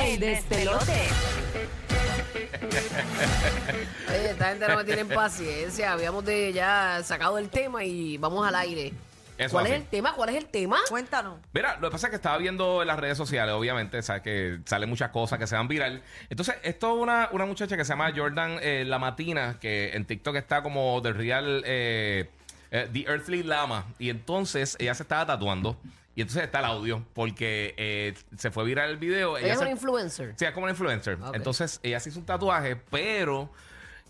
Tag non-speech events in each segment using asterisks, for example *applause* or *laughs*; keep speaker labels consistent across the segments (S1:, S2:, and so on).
S1: El despelote. *laughs*
S2: Oye, esta gente no me tiene paciencia. Habíamos de ya sacado el tema y vamos al aire.
S3: Eso
S2: ¿Cuál
S3: así.
S2: es el tema? ¿Cuál es el tema?
S4: Cuéntanos.
S3: Mira, lo que pasa es que estaba viendo en las redes sociales, obviamente, sabes que salen muchas cosas que se van viral. Entonces, esto es una, una muchacha que se llama Jordan eh, La Matina, que en TikTok está como The Real eh, eh, The Earthly Lama. Y entonces ella se estaba tatuando. Y entonces está el audio, porque eh, se fue viral el video.
S2: Ella es una influencer.
S3: Sí, es como una influencer. Entonces, ella se hizo un tatuaje, pero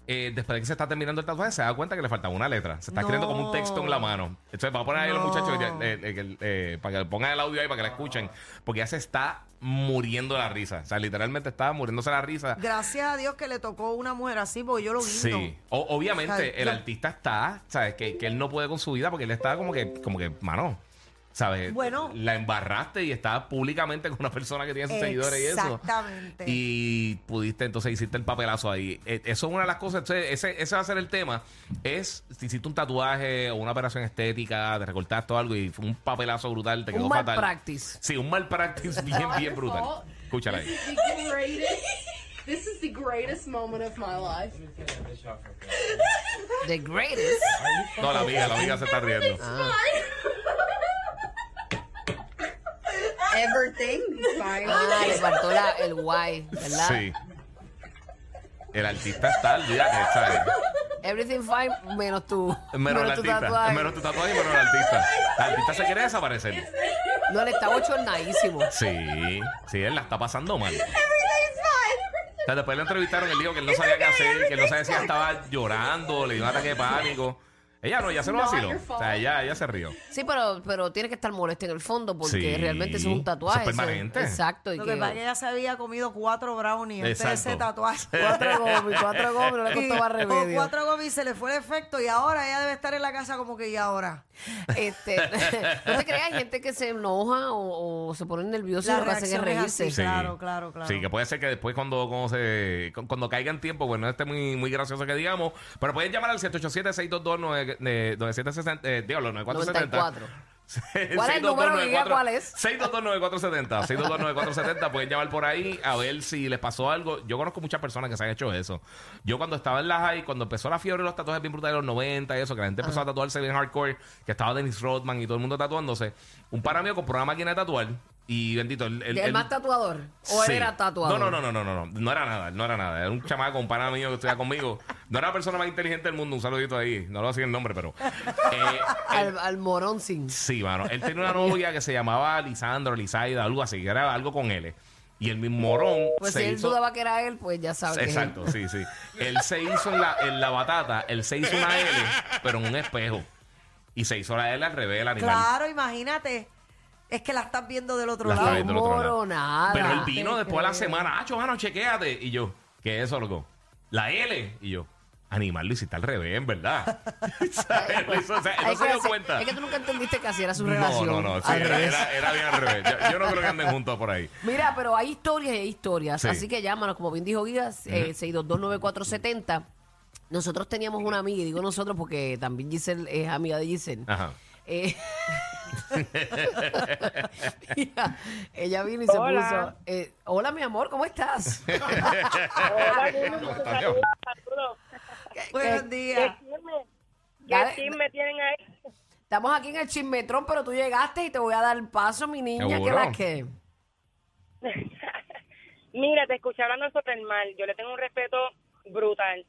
S3: eh, después de que se está terminando el tatuaje, se da cuenta que le faltaba una letra. Se está
S4: No.
S3: escribiendo como un texto en la mano. Entonces, va a poner ahí a los
S4: No.
S3: muchachos eh, eh, eh, eh, para que le pongan el audio ahí, para que la escuchen. Porque ya se está muriendo la risa. O sea, literalmente está muriéndose la risa.
S4: Gracias a Dios que le tocó una mujer así, porque yo lo vi.
S3: Sí, O- obviamente el
S4: yo-
S3: artista está, ¿sabes? Que, que él no puede con su vida porque él está como que, como que, mano, ¿sabes?
S4: Bueno.
S3: La embarraste y está públicamente con una persona que tiene sus seguidores y eso.
S4: Exactamente.
S3: Y pudiste, entonces hiciste el papelazo ahí. Eh, Eso es una de las cosas, entonces, ese, ese va a ser el tema. Es si hiciste un tatuaje o una operación estética, te recortaste o algo y fue un papelazo brutal, te quedó
S2: Un mal
S3: fatal.
S2: practice.
S3: Sí, un mal practice *laughs* bien, bien brutal. Escúchala ahí.
S5: This is the greatest. This is the greatest moment of my life. *laughs*
S2: The greatest.
S3: No, la amiga, la amiga se está riendo.
S2: Ah.
S5: Everything fine.
S2: Ah, le faltó la, el guay, ¿verdad?
S3: Sí. El artista está, olvídate, ¿sabes?
S2: Everything fine menos tú.
S3: Menos el
S2: tu
S3: artista.
S2: tatuaje.
S3: Menos tu tatuaje y menos el artista. El artista se quiere desaparecer.
S2: No, le está bochornadísimo.
S3: Sí, sí, él la está pasando mal. O sea, después le entrevistaron, él dijo que él no sabía qué hacer, que él no sabía si estaba llorando, le dio un ataque de pánico. Ella no, ella se lo
S5: Not
S3: vaciló.
S5: your
S3: O sea, ella, ella se rió.
S2: Sí, pero, pero tiene que estar molesta en el fondo porque
S3: Sí,
S2: realmente eso es un tatuaje.
S3: eso es permanente.
S2: exacto. Y
S4: Lo
S2: que,
S4: que pasa es que ella se había comido cuatro brownies antes de
S3: Exacto.
S4: ese tatuaje. *laughs*
S2: cuatro gomis, cuatro gomis, no le
S4: Y-
S2: costó más
S4: o
S2: remedio.
S4: cuatro gomis se le fue el efecto y ahora ella debe estar en la casa como que y ahora.
S2: Este, *laughs* no te creas, hay gente que se enoja o, o se pone nerviosa y lo que hacen es
S4: reacción es
S2: reírse.
S4: así. Claro, claro, claro.
S3: Sí, que puede ser que después cuando, cuando, se, cu- cuando caiga en tiempo, pues no esté muy, muy gracioso que digamos. Pero pueden llamar al 787-622-9760. Eh, diablo, 9470.
S2: 94. *laughs* ¿Cuál es el número? Diga cuál es.
S3: 622-9470. 622-9470. *laughs* Pueden llamar por ahí a ver si les pasó algo. Yo conozco muchas personas que se han hecho eso. Yo cuando estaba en la high, cuando empezó la fiebre de los tatuajes bien brutales de los 90 y eso, que la gente empezó a tatuarse bien hardcore, que estaba Dennis Rodman y todo el mundo tatuándose. Un pana mío compró una máquina de tatuar y bendito, el, el-
S2: ¿El
S3: el-
S2: más tatuador? ¿O él era tatuador?
S3: No, no, no, no, no, no, no. No era nada, no era nada. Era un chamaco, un pana mío que estudiaba conmigo. No era la persona más inteligente del mundo. Un saludito ahí. No lo hacía el nombre, pero. eh, *laughs*
S2: Al, al morón sin.
S3: sí, mano. Él tenía una novia que se llamaba Lisandro, Lisaida, algo así, que era algo con L. Y el mismo morón
S2: Pues
S3: se
S2: si él
S3: hizo.
S2: dudaba que era él, pues ya sabe que es él.
S3: Exacto, sí, sí. Él se hizo en la, en la batata, él se hizo una L, pero en un espejo. Y se hizo la L al revés, el animal.
S4: Claro, imagínate. Es que la estás viendo del otro
S3: La
S4: lado.
S3: viendo del otro lado.
S2: moronada.
S3: Pero él vino después de la semana. ¡Acho, mano, chequéate! Y yo, ¿qué es eso, loco? La L. Y yo, animal, lo hiciste al revés, en verdad. ¿Sabes? Lo hizo, o sea, él no
S2: Es
S3: se
S2: que
S3: dio
S2: así-
S3: cuenta.
S2: Es que tú nunca entendiste que así era su
S3: no,
S2: relación.
S3: no, no. Sí,
S2: Al
S3: era,
S2: revés.
S3: era, era bien al revés. Yo, yo no creo que anden juntos por ahí.
S2: Mira, pero hay historias y hay historias.
S3: Sí.
S2: Así que llámanos, como bien dijo Guías, eh, 6229470. Nosotros teníamos una amiga, y digo nosotros porque también Giselle es amiga de Giselle.
S3: Ajá.
S2: Eh, *laughs* *laughs* mira, ella vino y se
S6: Hola.
S2: puso. eh, Hola, mi amor, ¿cómo estás? *laughs*
S6: Hola, Lulu, saludos, saludos.
S4: Buenos
S6: ¿Qué
S4: días.
S2: Dale.
S6: qué chisme tienen ahí?
S2: Estamos aquí en el chismetrón, pero tú llegaste y te voy a dar paso, mi niña. ¿Qué
S3: Seguro.
S2: la que? *laughs*
S6: Mira, te escuché hablando sobre el mal. Yo le tengo un respeto brutal.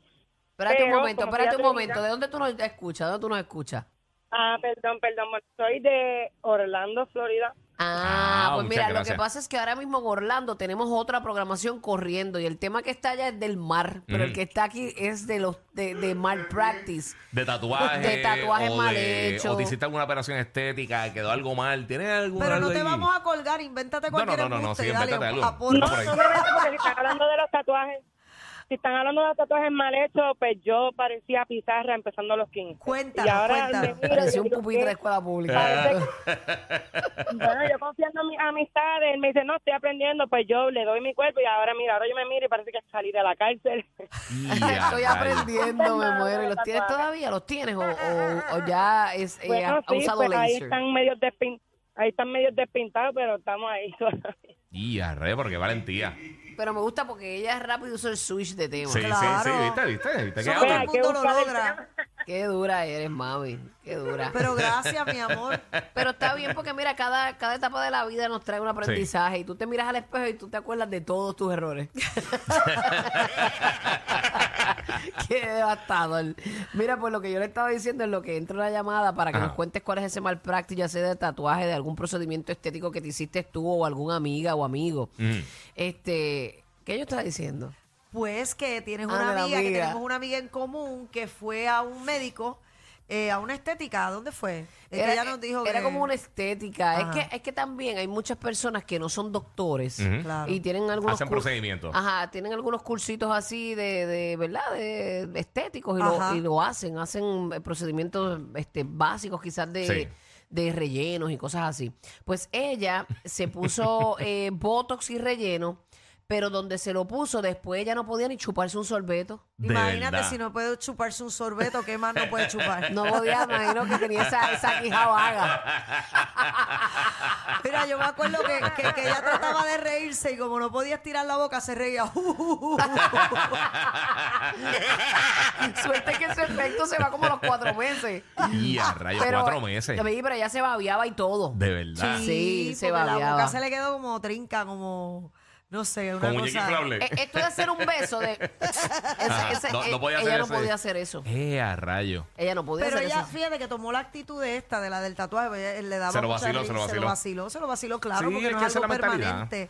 S2: Espérate un
S6: Pero,
S2: momento,
S6: como
S2: espérate un momento. ¿De dónde tú nos escuchas? ¿De dónde tú nos escuchas?
S6: Ah, perdón, perdón. Soy de Orlando, Florida.
S2: Ah,
S3: Ah,
S2: pues mira, lo que pasa es que ahora mismo en Orlando tenemos otra programación corriendo y el tema que está allá es del mar, pero el
S3: Ujú.
S2: que está aquí es de los de, de malpractice.
S3: De tatuaje.
S2: De tatuajes
S3: o
S2: mal
S3: de-
S2: hechos.
S3: O te hiciste alguna operación estética, quedó algo mal. ¿Tienes algún
S4: Pero
S3: algo
S4: no te
S3: ahí?
S4: vamos a colgar, invéntate
S3: No, no,
S4: cualquier
S3: no, no, no,
S4: embuste
S3: sí, invéntate algo.
S6: No, no porque si están hablando de los tatuajes, si están hablando de los tatuajes mal hechos, pues yo parecía pizarra empezando a los 15.
S4: Cuéntanos,
S6: y ahora
S4: cuéntanos.
S2: Parecía un pupitre de escuela pública.
S6: Bueno, yo confiando en mis amistades, él me dice, no, estoy aprendiendo, pues yo le doy mi cuerpo y ahora mira, ahora yo me miro y parece que salí de la cárcel. *laughs*
S2: Estoy aprendiendo, me muero. ¿Y los tienes todavía? ¿Los tienes? ¿O, o- o ya es, eh,
S6: Bueno,
S2: ha
S6: sí,
S2: usado
S6: pues ahí
S2: laser?
S6: están medio despin ahí están medio despintados, pero estamos ahí. *laughs*
S3: Y arre, porque valentía.
S2: Pero me gusta porque ella rápido usó el switch de tema.
S3: Sí, sí,
S4: Claro.
S3: sí, viste, viste, viste que
S4: todo el mundo lo logra.
S2: Qué dura eres, mami. Qué dura. Pero,
S4: Pero gracias, mi amor.
S2: está bien porque mira, cada, cada etapa de la vida nos trae un aprendizaje. Y tú te miras al espejo y tú te acuerdas de todos tus errores. *laughs* *laughs* Qué devastador. Mira, pues lo que yo le estaba diciendo es lo que entra la llamada para que
S3: Ajá.
S2: nos cuentes cuál es ese mal práctico, ya sea de tatuaje, de algún procedimiento estético que te hiciste tú o alguna amiga o amigo.
S3: Mm.
S2: Este, ¿qué yo estaba diciendo?
S4: Pues que tienes
S2: Ah,
S4: una amiga, que tenemos una amiga en común que fue a un médico, eh, a una estética. ¿A ¿Dónde fue? Es que ella nos dijo
S2: era
S4: que-
S2: como una estética. Es que, es que también hay muchas personas que no son doctores
S3: Ujú.
S4: Claro.
S2: y tienen algunos
S3: Hacen
S2: cur-
S3: procedimientos.
S2: Ajá, tienen algunos cursitos así de, de ¿verdad? De, de estéticos y lo, y lo hacen. Hacen eh, procedimientos este, básicos quizás de,
S3: Sí.
S2: de rellenos y cosas así. Pues ella se puso *laughs* eh, botox y relleno, pero donde se lo puso después ella no podía ni chuparse un sorbeto.
S3: De
S4: Imagínate
S3: verdad.
S4: si no puede chuparse un sorbeto, ¿qué más no puede chupar? *laughs*
S2: No podía, imagino que tenía esa, esa quija vaga. *laughs*
S4: Mira, yo me acuerdo que, que- que ella trataba de reírse y como no podía estirar la boca, se reía. *laughs*
S2: Suerte que ese efecto se va como a los cuatro meses.
S3: Y a rayos, cuatro meses.
S2: Ya me di, pero ella se babiaba y todo.
S3: De verdad.
S2: Sí, se
S4: porque la boca se le quedó como trinca, como, no sé, una
S3: Con muñeca
S4: cosa...
S3: inflable.
S2: Eh, Esto de hacer un beso de... *laughs* Ese- ese-
S3: no- no
S2: eh,
S3: podía
S2: ella
S3: hacer
S2: no
S3: ese-
S2: podía hacer eso.
S3: Eh, a rayo.
S2: Ella no podía
S4: Pero
S2: hacer
S4: ella,
S2: eso.
S4: fíjate que tomó la actitud de esta, de la del tatuaje, él le daba
S3: Se lo
S4: mucha
S3: vaciló, se lo
S4: se lo
S3: vaciló.
S4: se lo vaciló, claro,
S3: Sí,
S4: porque
S3: es
S4: no
S3: que
S4: es
S3: esa
S4: algo
S3: es la mentalidad.
S4: permanente.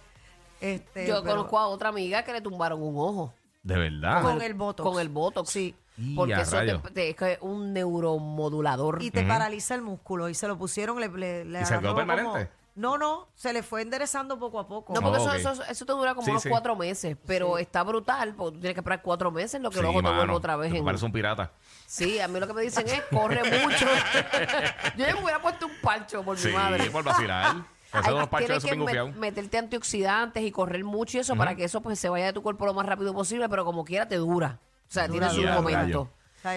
S4: Este,
S2: Yo
S4: pero
S2: conozco a otra amiga que le tumbaron un ojo.
S3: De verdad.
S4: con el botox.
S2: Con el botox.
S4: Sí.
S3: Y
S2: Porque
S3: a
S2: eso te- te- es que es un neuromodulador.
S4: Y te paraliza el músculo. Y se lo pusieron, le, le, le
S3: ¿Y se quedó
S4: agarró como-
S3: permanente?
S4: No, no, se le fue enderezando poco a poco.
S2: No, porque
S3: Oh,
S2: eso,
S3: ok.
S2: eso, eso te dura como
S3: Sí,
S2: unos
S3: sí.
S2: cuatro meses, pero está brutal, porque tú tienes que esperar cuatro meses en lo que
S3: Sí,
S2: luego te
S3: mano,
S2: vuelve otra vez en...
S3: Parece un pirata.
S2: Sí, a mí lo que me dicen es, *laughs* corre mucho. *laughs* Yo ya me hubiera puesto un parcho por
S3: Sí,
S2: mi madre.
S3: por vacilar. *laughs* Hacer
S2: Hay-
S3: unos parches de
S2: tienes
S3: esos
S2: que
S3: bien
S2: met-
S3: gufiados.
S2: meterte antioxidantes y correr mucho y eso para que eso pues se vaya de tu cuerpo lo más rápido posible, pero como quiera te dura. O sea, tiene su
S3: dura,
S2: momento.
S3: rayo.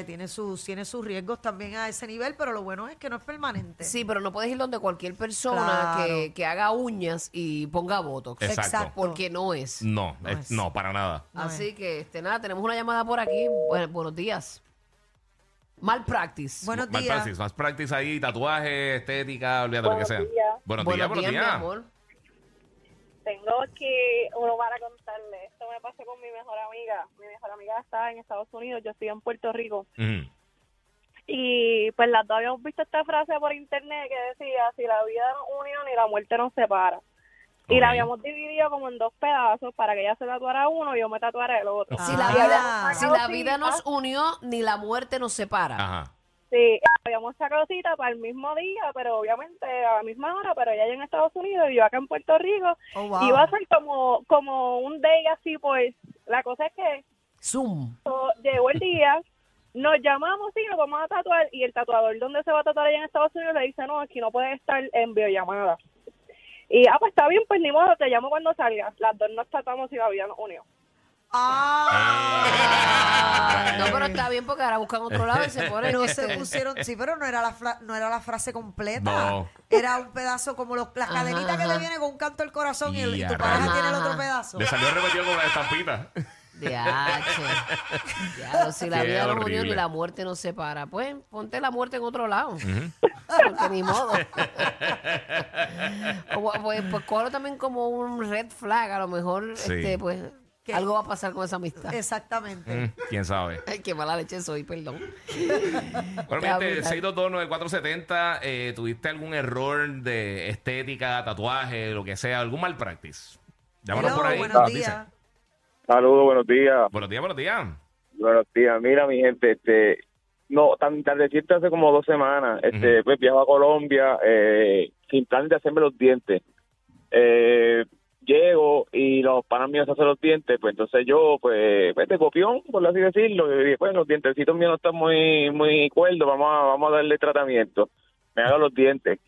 S4: Tiene sus, tiene sus riesgos también a ese nivel, pero lo bueno es que no es permanente.
S2: Sí, pero no puedes ir donde cualquier persona
S4: Claro.
S2: que, que haga uñas y ponga botox.
S3: Exacto.
S2: Porque no es.
S3: No,
S4: No
S3: es-
S4: es.
S3: no, para nada.
S4: No
S2: Así que, este, nada, tenemos una llamada por aquí. Bueno, buenos días. Mal practice.
S4: Buenos
S3: Más
S4: días.
S3: practice, más practice ahí, tatuaje, estética, olvídate lo que
S6: Buenos
S3: sea.
S6: días.
S3: Buenos días, buenos días.
S2: mi amor.
S6: Tengo que uno para contarle. Esto me pasó con mi mejor amiga. Mi mejor amiga está en Estados Unidos, yo estoy en Puerto Rico.
S3: Ujú.
S6: Y pues las dos habíamos visto esta frase por internet que decía, si la vida nos unió ni la muerte nos separa. Y la habíamos dividido como en dos pedazos para que ella se tatuara uno y yo me tatuara el otro.
S2: Si la
S4: Ah.
S2: vida, si la vida nos unió, ni la muerte nos separa.
S3: Ajá.
S6: Sí, habíamos sacado cita para el mismo día, pero obviamente a la misma hora, pero ella en Estados Unidos y yo acá en Puerto Rico.
S4: Oh, wow.
S6: Iba a ser como, como un day así, pues. La cosa es que
S2: Zoom.
S6: So, llegó el día, *laughs* nos llamamos y nos vamos a tatuar y el tatuador donde se va a tatuar allá en Estados Unidos le dice, no, aquí no puede estar en videollamada. Y, ah, pues está bien, pues ni modo, te llamo cuando salgas. Las dos nos tratamos y la vida nos unió.
S4: Ah,
S2: No, pero está bien porque ahora buscan otro lado y se *laughs* ponen.
S4: no
S2: este,
S4: se pusieron, sí, pero no era la, fra- no era la frase completa.
S3: No.
S4: Era un pedazo como los, las
S2: Ajá,
S4: cadenitas que
S2: ajá.
S4: te viene con un canto del corazón y, el- y
S3: Y
S4: tu pareja
S3: rayos.
S4: tiene el otro
S2: Ajá.
S4: pedazo.
S3: Le salió repetido con la estampita.
S2: Diache. Diablo, si la
S3: Qué
S2: vida nos unió
S3: horrible.
S2: ni la muerte nos separa. Pues ponte la muerte en otro lado. Porque ni modo. *laughs* O, pues, pues cógelo también como un red flag. A lo mejor,
S3: Sí.
S2: este, pues,
S4: ¿Qué?
S2: algo va a pasar con esa amistad.
S4: Exactamente.
S3: Mm, ¿Quién sabe? *laughs*
S2: Ay, qué mala leche soy, perdón.
S3: Bueno,
S2: Está
S3: gente,
S2: brutal.
S3: 6229470, eh, ¿tuviste algún error de estética, tatuaje, lo que sea, algún mal practice? Llámanos
S4: Hello,
S3: por ahí.
S4: buenos
S3: nos dice.
S4: días.
S1: Saludos, buenos días.
S3: Buenos días, buenos días.
S1: Buenos días. Mira, mi gente, este, no, tan tardecito hace como dos semanas, este, pues viajo a Colombia eh, sin plan de hacerme los dientes. Eh, llego y los panas míos se hacen los dientes, pues entonces yo, pues, pues de copión, por así decirlo, y dije, pues los dientecitos míos no están muy, muy cuerdos, vamos a, vamos a darle tratamiento. Me hago los dientes.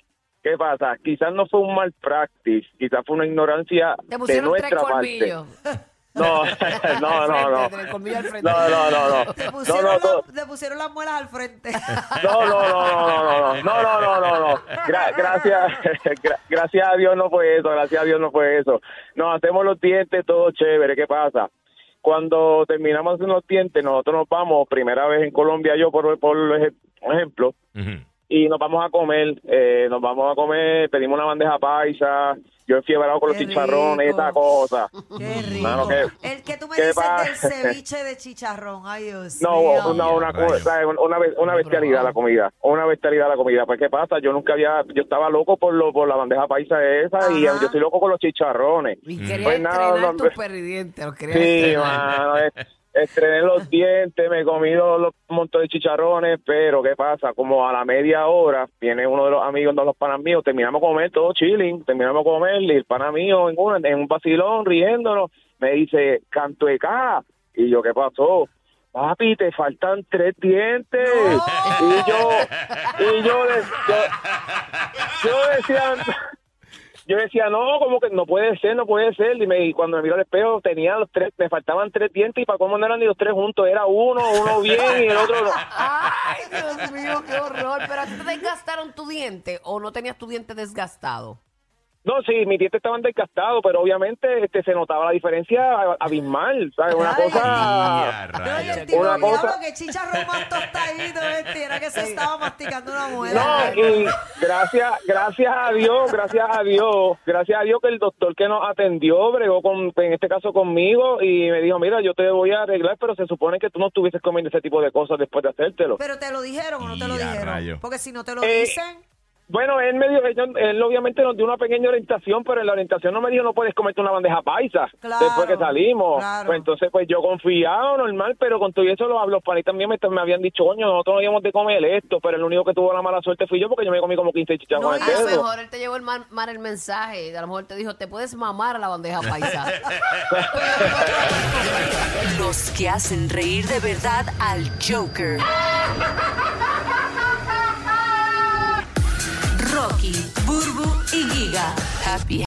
S1: ¿Qué pasa? Quizás no fue un mal practice, quizás fue una ignorancia de nuestra parte. *laughs* *laughs* *laughs* No, no, no, no. No, no, no, no.
S4: Te
S1: No,
S4: pusieron,
S1: no,
S4: la-
S1: todo-
S4: te pusieron las muelas al frente. *laughs*
S1: No, no, no, no, no, no, no, no, no, no, no. Gra- gracias, gra- gracias a Dios no fue eso, gracias a Dios no fue eso. Nos hacemos los dientes, todo chévere. ¿Qué pasa? Cuando terminamos de hacer los dientes, nosotros nos vamos, primera vez en Colombia, yo por, por ej- ejemplo,
S3: Ujú.
S1: y nos vamos a comer, eh, nos vamos a comer, pedimos una bandeja paisa, yo enfiebrado con los chicharrones,
S4: rico.
S1: esa cosa.
S4: Qué rico.
S1: Mano, ¿qué-
S4: el que tú me dices
S1: pa-
S4: del ceviche de chicharrón. Ay, Dios
S1: No,
S4: mío.
S1: no, una, una, be- una bestialidad la comida, una bestialidad la comida. Pues, ¿qué pasa? Yo nunca había, yo estaba loco por lo, por la bandeja paisa esa y
S4: Ajá.
S1: yo estoy loco con los chicharrones.
S2: Y quería
S1: Pues nada,
S2: estrenar
S1: no,
S2: tus *laughs* perdidientes. Los quería
S1: Sí, mano, es- estrené los dientes, me comí los, montón de chicharrones, pero ¿qué pasa? Como a la media hora viene uno de los amigos de los panas míos, terminamos de comer todo chilling, terminamos de comer y el pana mío en, una- en un vacilón riéndonos me dice, canto de y yo, ¿qué pasó? Papi, te faltan tres dientes. Y yo, y yo, yo decía, yo decía, no, como que no puede ser, no puede ser. Y, y cuando me miró al espejo, tenía los tres, me faltaban tres dientes y para cómo no eran ni los tres juntos, era uno, uno bien y el otro no.
S2: Ay, Dios mío, qué horror. Pero a te desgastaron tu diente o no tenías tu diente desgastado.
S1: No, sí, mis dientes estaban desgastados, pero obviamente este se notaba la diferencia abismal, ¿sabes? Una
S4: Ay,
S1: cosa...
S3: Ya,
S4: No, y
S3: rayos.
S4: el tipo,
S1: Una cosa-
S4: que chicharrón más tostadito *laughs* este, era que se estaba masticando una muela.
S1: No, y gracias, gracias a Dios, gracias a Dios, gracias a Dios que el doctor que nos atendió bregó con, en este caso conmigo y me dijo, mira, yo te voy a arreglar, pero se supone que tú no estuvieses comiendo ese tipo de cosas después de hacértelo.
S4: Pero te lo dijeron o no te lo dijeron.
S3: rayo.
S4: Porque si no te lo
S1: Eh,
S4: dicen,
S1: Bueno, él me dio, él, él obviamente nos dio una pequeña orientación, pero en la orientación no me dijo no puedes comerte una bandeja paisa
S4: Claro,
S1: después que salimos.
S4: claro.
S1: Pues entonces pues yo confiado, normal, pero con todo eso los, los panis también me, me habían dicho, coño, nosotros no íbamos de comer esto, pero el único que tuvo la mala suerte fui yo porque yo me comí como 15 chicharrones
S2: A
S1: de
S2: lo mejor él te llevó el mal, mal el mensaje. A lo mejor te dijo, te puedes mamar a la bandeja paisa. *laughs*
S7: Los que hacen reír de verdad al Joker. *laughs* Igiga. Happy